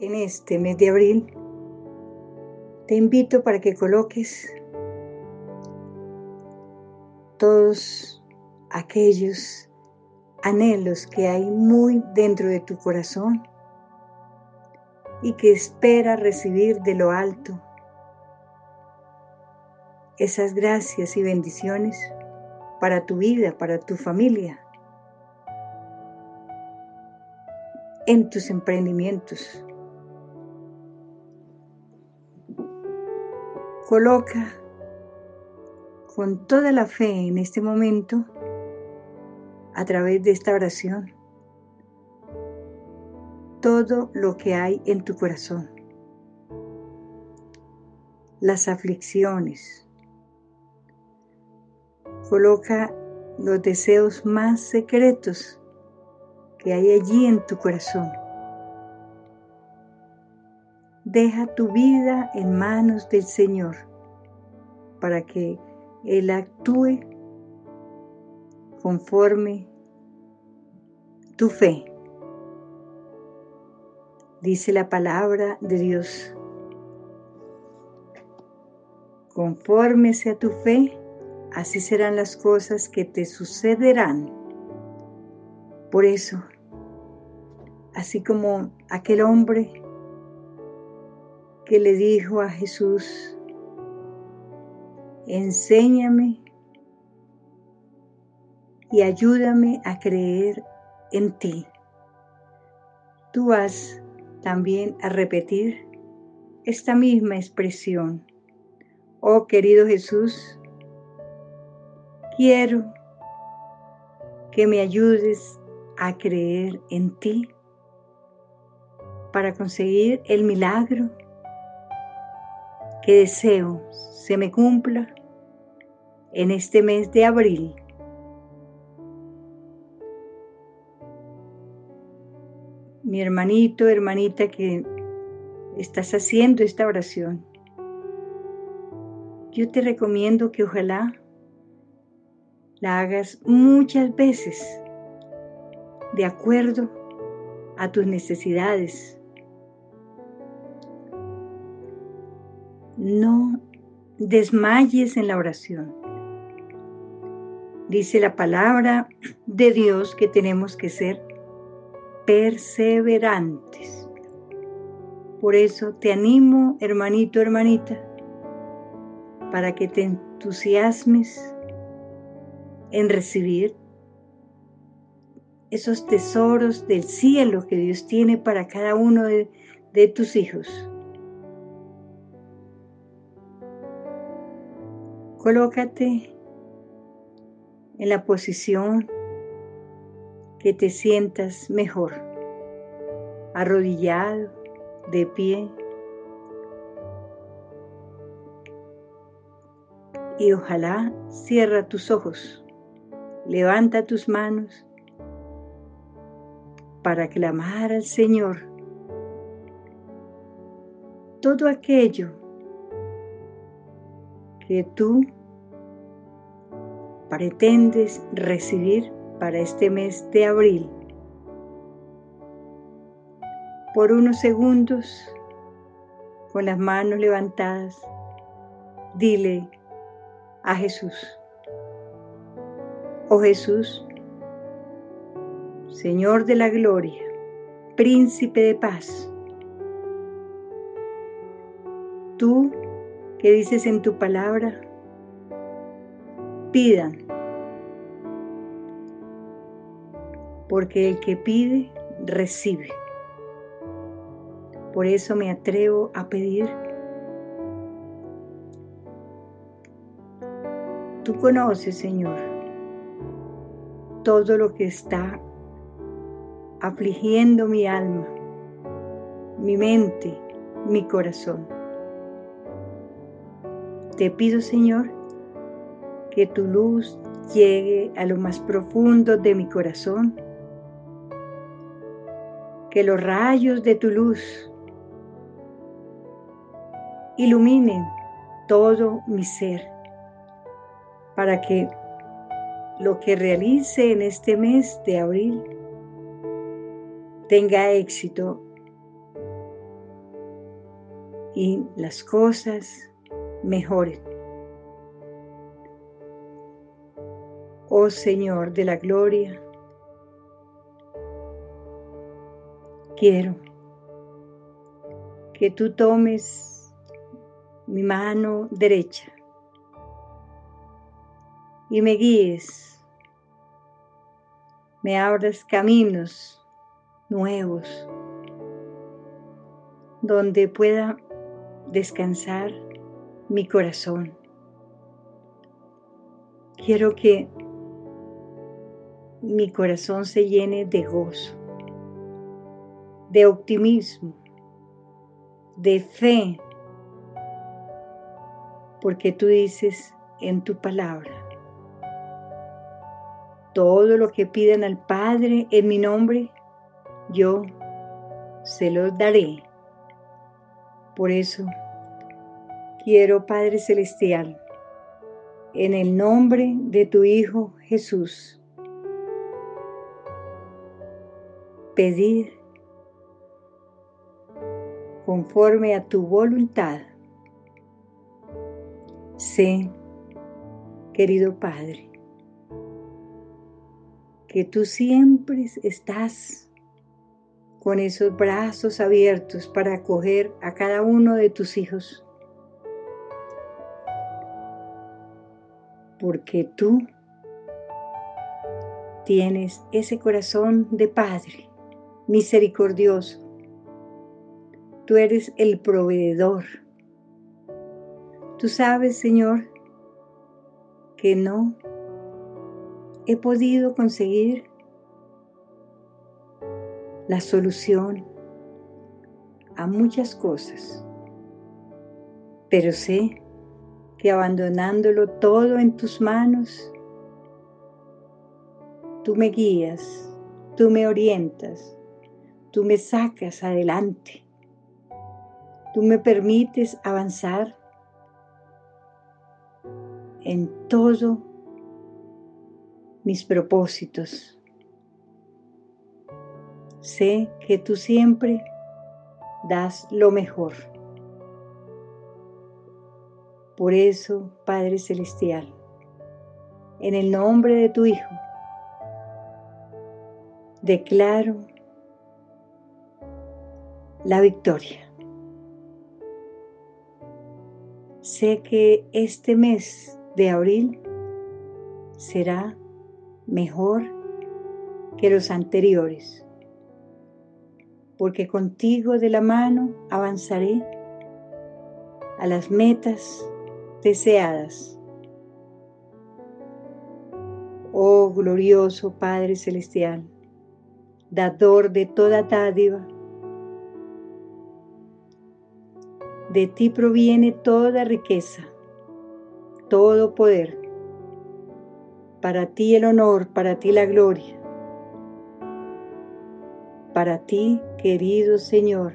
en este mes de abril, te invito para que coloques todos aquellos anhelos que hay muy dentro de tu corazón y que espera recibir de lo alto esas gracias y bendiciones para tu vida, para tu familia, en tus emprendimientos. Coloca con toda la fe en este momento a través de esta oración todo lo que hay en tu corazón, las aflicciones. Coloca los deseos más secretos que hay allí en tu corazón. Deja tu vida en manos del Señor para que Él actúe conforme tu fe. Dice la palabra de Dios. Conforme sea tu fe, así serán las cosas que te sucederán. Por eso, así como aquel hombre que le dijo a Jesús, enséñame y ayúdame a creer en ti. Tú vas también a repetir esta misma expresión. Oh querido Jesús, quiero que me ayudes a creer en ti para conseguir el milagro que deseo se me cumpla en este mes de abril mi hermanito, hermanita que estás haciendo esta oración, yo te recomiendo que ojalá la hagas muchas veces de acuerdo a tus necesidades. No desmayes en la oración. Dice la palabra de Dios que tenemos que ser perseverantes. Por eso te animo, hermanito, hermanita, para que te entusiasmes en recibir esos tesoros del cielo que Dios tiene para cada uno de, tus hijos. Colócate en la posición que te sientas mejor, arrodillado, de pie. Y ojalá cierra tus ojos, levanta tus manos para clamar al Señor todo aquello que tú pretendes recibir para este mes de abril. Por unos segundos, con las manos levantadas, dile a Jesús, oh Jesús, Señor de la gloria, príncipe de paz, tú que dices en tu palabra, pidan porque el que pide, recibe. Por eso me atrevo a pedir. Tú conoces, Señor, todo lo que está afligiendo mi alma, mi mente, mi corazón. Te pido, Señor, que tu luz llegue a lo más profundo de mi corazón que los rayos de tu luz iluminen todo mi ser para que lo que realice en este mes de abril tenga éxito y las cosas mejoren. Señor de la gloria, quiero que tú tomes mi mano derecha y me guíes, me abras caminos nuevos donde pueda descansar mi corazón. Quiero que mi corazón se llene de gozo, de optimismo, de fe, porque tú dices en tu palabra, todo lo que pidan al Padre en mi nombre, yo se lo daré. Por eso quiero, Padre Celestial, en el nombre de tu Hijo Jesús, pedir conforme a tu voluntad. Sé, querido Padre, que tú siempre estás con esos brazos abiertos para acoger a cada uno de tus hijos. Porque tú tienes ese corazón de Padre misericordioso. Tú eres el proveedor. Tú sabes, Señor, que no he podido conseguir la solución a muchas cosas, pero sé que abandonándolo todo en tus manos, tú me guías, tú me orientas, tú me sacas adelante, tú me permites avanzar en todos mis propósitos. Sé que tú siempre das lo mejor. Por eso, Padre Celestial, en el nombre de tu Hijo, declaro la victoria. Sé que este mes de abril será mejor que los anteriores porque contigo de la mano avanzaré a las metas deseadas. Oh glorioso Padre Celestial, dador de toda dádiva, de ti proviene toda riqueza, todo poder. Para ti el honor, para ti la gloria para ti, querido Señor,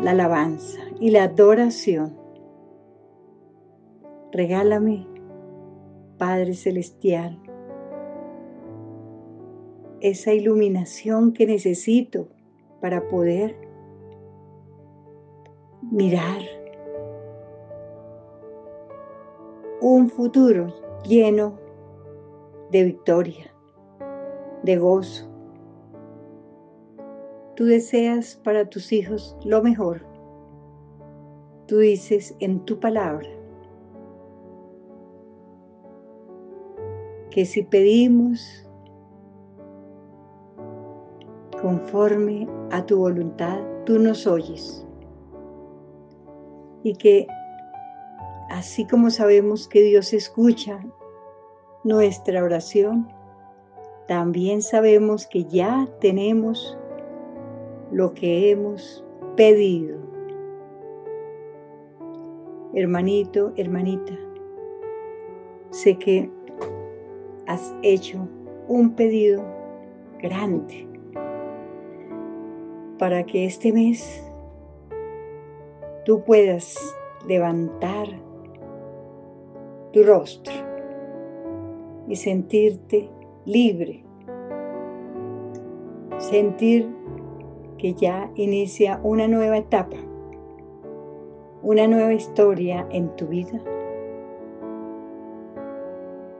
la alabanza y la adoración. Regálame, Padre Celestial, esa iluminación que necesito para poder mirar un futuro lleno de victoria de gozo. Tú deseas para tus hijos lo mejor. Tú dices en tu palabra que si pedimos conforme a tu voluntad, tú nos oyes. Y que así como sabemos que Dios escucha nuestra oración, también sabemos que ya tenemos lo que hemos pedido. Hermanito, hermanita, sé que has hecho un pedido grande para que este mes tú puedas levantar tu rostro y sentirte libre, sentir que ya inicia una nueva etapa, una nueva historia en tu vida,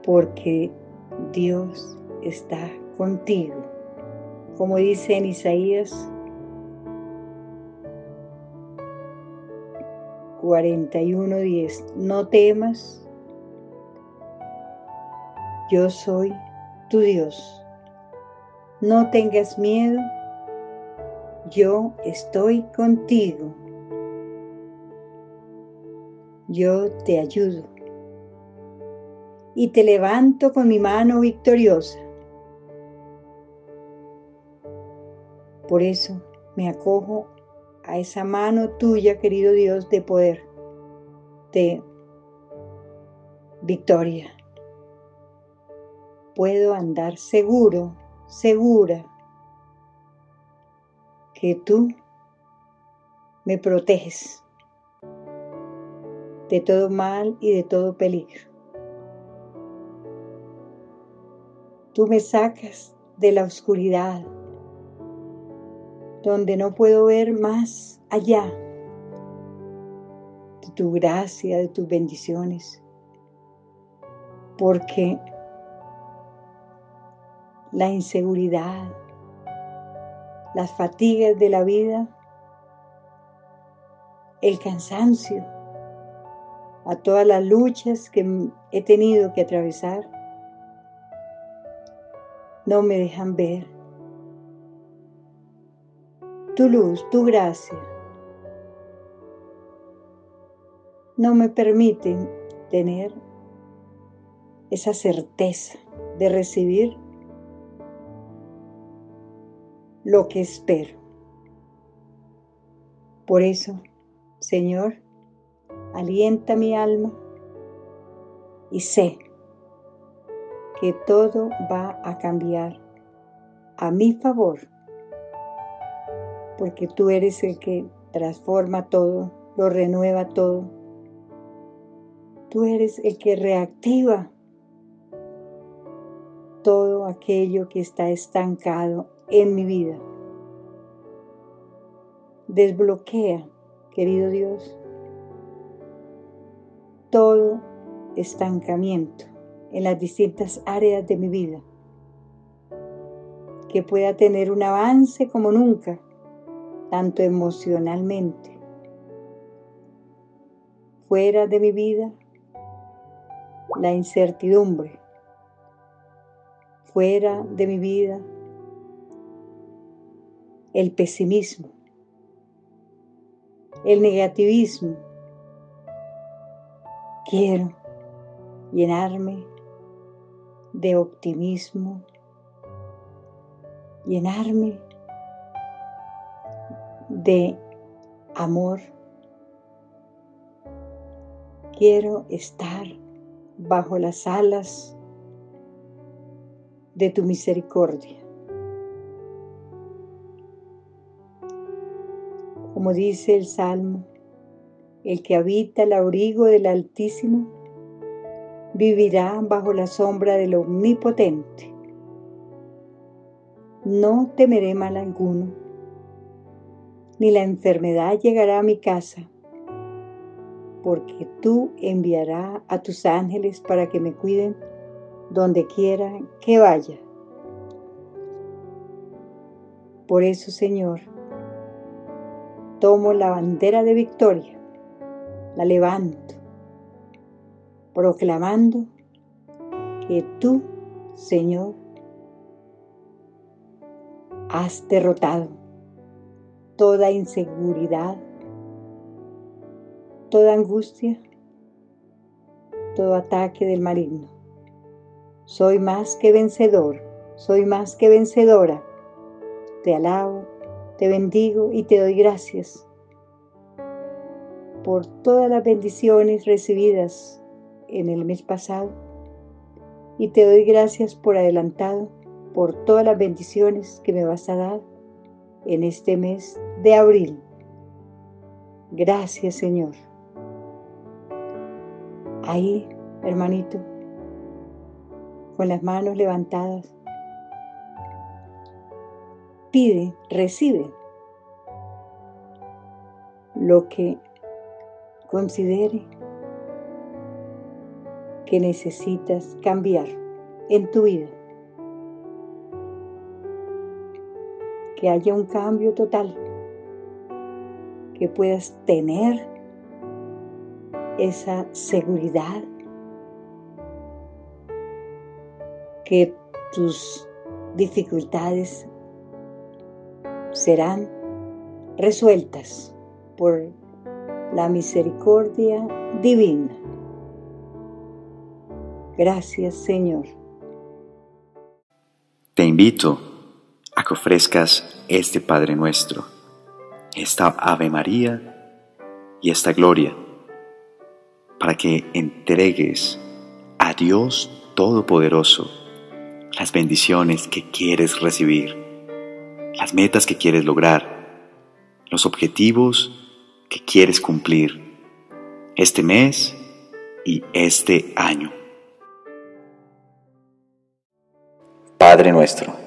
porque Dios está contigo, como dice en Isaías 41:10, no temas, yo soy tu Dios, no tengas miedo, yo estoy contigo, yo te ayudo. Y te levanto con mi mano victoriosa. Por eso me acojo a esa mano tuya, querido Dios, de poder, de victoria. Puedo andar seguro, segura, que tú me proteges de todo mal y de todo peligro. Tú me sacas de la oscuridad donde no puedo ver más allá de tu gracia, de tus bendiciones, porque la inseguridad, las fatigas de la vida, el cansancio, a todas las luchas que he tenido que atravesar, no me dejan ver tu luz, tu gracia, no me permiten tener esa certeza de recibir lo que espero. Por eso, Señor, alienta mi alma y sé que todo va a cambiar a mi favor porque tú eres el que transforma todo, lo renueva todo. Tú eres el que reactiva todo aquello que está estancado en mi vida. Desbloquea, querido Dios, todo estancamiento en las distintas áreas de mi vida. Que pueda tener un avance como nunca tanto emocionalmente. Fuera de mi vida, la incertidumbre. Fuera de mi vida, el pesimismo, el negativismo. Quiero llenarme de optimismo, llenarme de amor. Quiero estar bajo las alas de tu misericordia. Como dice el Salmo, el que habita el abrigo del Altísimo vivirá bajo la sombra del Omnipotente. No temeré mal alguno ni la enfermedad llegará a mi casa, porque tú enviarás a tus ángeles para que me cuiden donde quiera que vaya. Por eso, Señor, tomo la bandera de victoria, la levanto, proclamando que tú, Señor, has derrotado toda inseguridad, toda angustia, todo ataque del maligno. Soy más que vencedor, soy más que vencedora. Te alabo, te bendigo y te doy gracias por todas las bendiciones recibidas en el mes pasado y te doy gracias por adelantado por todas las bendiciones que me vas a dar en este mes de abril. Gracias Señor. Ahí, hermanito, con las manos levantadas, pide, recibe lo que considere que necesitas cambiar en tu vida. Que haya un cambio total, que puedas tener esa seguridad, que tus dificultades serán resueltas por la misericordia divina. Gracias Señor. Te invito a que ofrezcas este Padre nuestro, esta Ave María y esta Gloria, para que entregues a Dios Todopoderoso las bendiciones que quieres recibir, las metas que quieres lograr, los objetivos que quieres cumplir este mes y este año. Padre nuestro,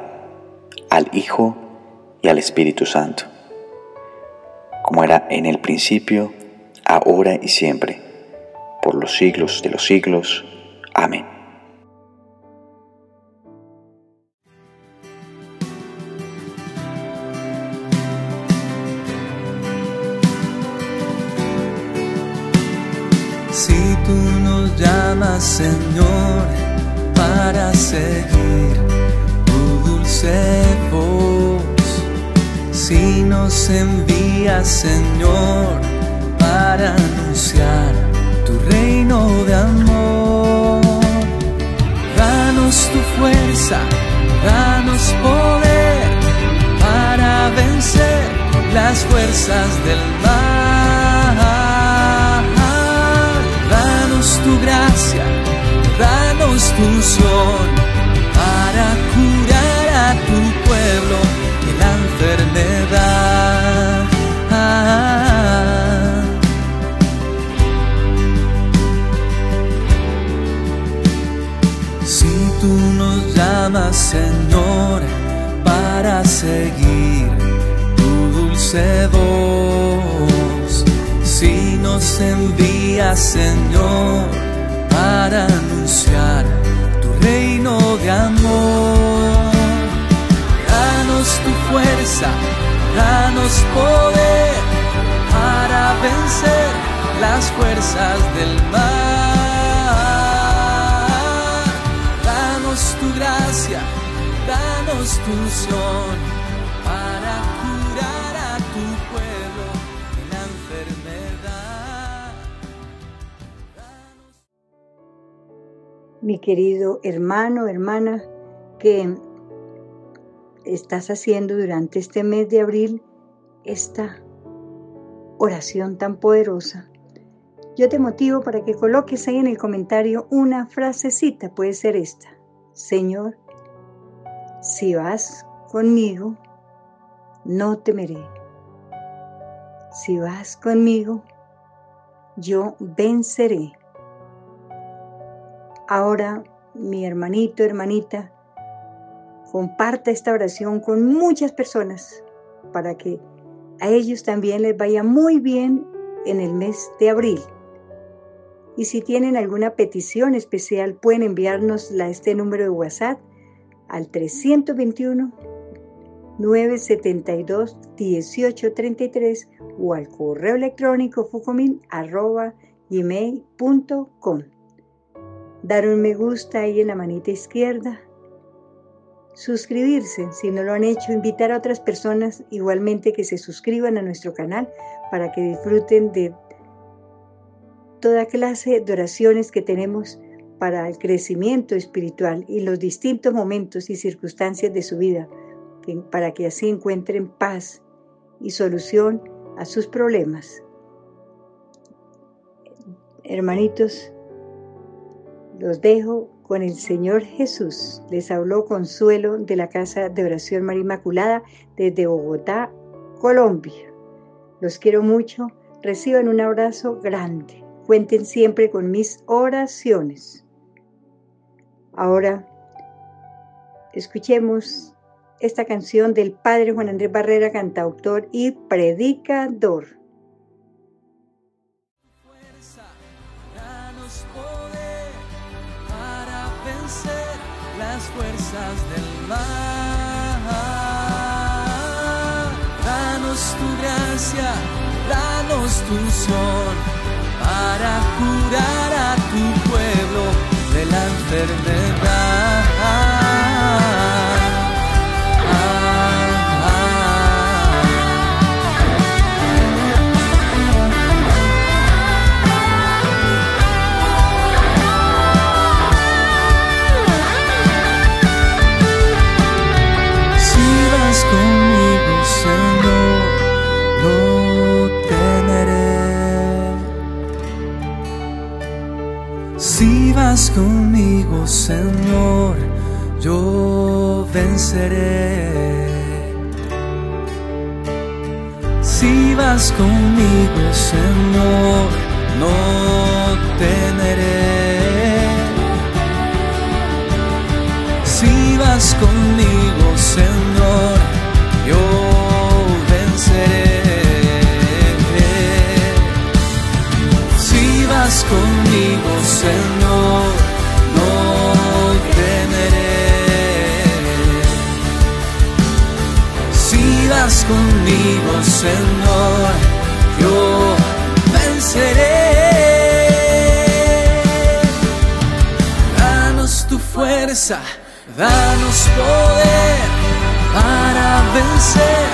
al Hijo y al Espíritu Santo, como era en el principio, ahora y siempre, por los siglos de los siglos. Amén. Si tú nos llamas, Señor, para seguir dulce voz. Si nos envías, Señor, para anunciar tu reino de amor. Danos tu fuerza, danos poder para vencer las fuerzas del mal. Danos tu gracia danos tu unción para curar tu pueblo de la enfermedad. Si tú nos llamas, Señor, para seguir tu dulce voz, si nos envías, Señor, para anunciar tu reino de amor. Danos tu fuerza, danos poder para vencer las fuerzas del mal. Danos tu gracia, danos tu unción para curar a tu pueblo de la enfermedad. mi querido hermano, hermana, que estás haciendo durante este mes de abril esta oración tan poderosa. Yo te motivo para que coloques ahí en el comentario una frasecita, puede ser esta. Señor, si vas conmigo, no temeré. Si vas conmigo, yo venceré. Ahora, mi hermanito, hermanita, comparta esta oración con muchas personas para que a ellos también les vaya muy bien en el mes de abril. Y si tienen alguna petición especial, pueden enviárnosla a este número de WhatsApp al 321 972 1833 o al correo electrónico fucomin.gmail.com. Dar un me gusta ahí en la manita izquierda. Suscribirse, si no lo han hecho, invitar a otras personas igualmente que se suscriban a nuestro canal para que disfruten de toda clase de oraciones que tenemos para el crecimiento espiritual y los distintos momentos y circunstancias de su vida, para que así encuentren paz y solución a sus problemas. Hermanitos, los dejo con el Señor Jesús. Les habló Consuelo de la Casa de Oración María Inmaculada desde Bogotá, Colombia. Los quiero mucho. Reciban un abrazo grande. Cuenten siempre con mis oraciones. Ahora, escuchemos esta canción del padre Juan Andrés Barrera, cantautor y predicador. Fuerzas del mal. Danos tu gracia, danos tu son para curar a tu pueblo de la enfermedad. Conmigo, Señor, yo venceré. Si vas conmigo, Señor, no temeré. Si vas conmigo, Señor, yo venceré. Si vas conmigo, Señor, conmigo, Señor, yo venceré. Danos tu fuerza, danos poder para vencer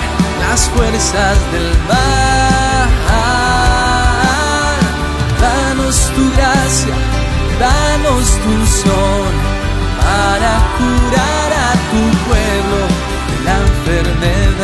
las fuerzas del mal. Danos tu gracia, danos tu unción para curar a tu pueblo de la enfermedad.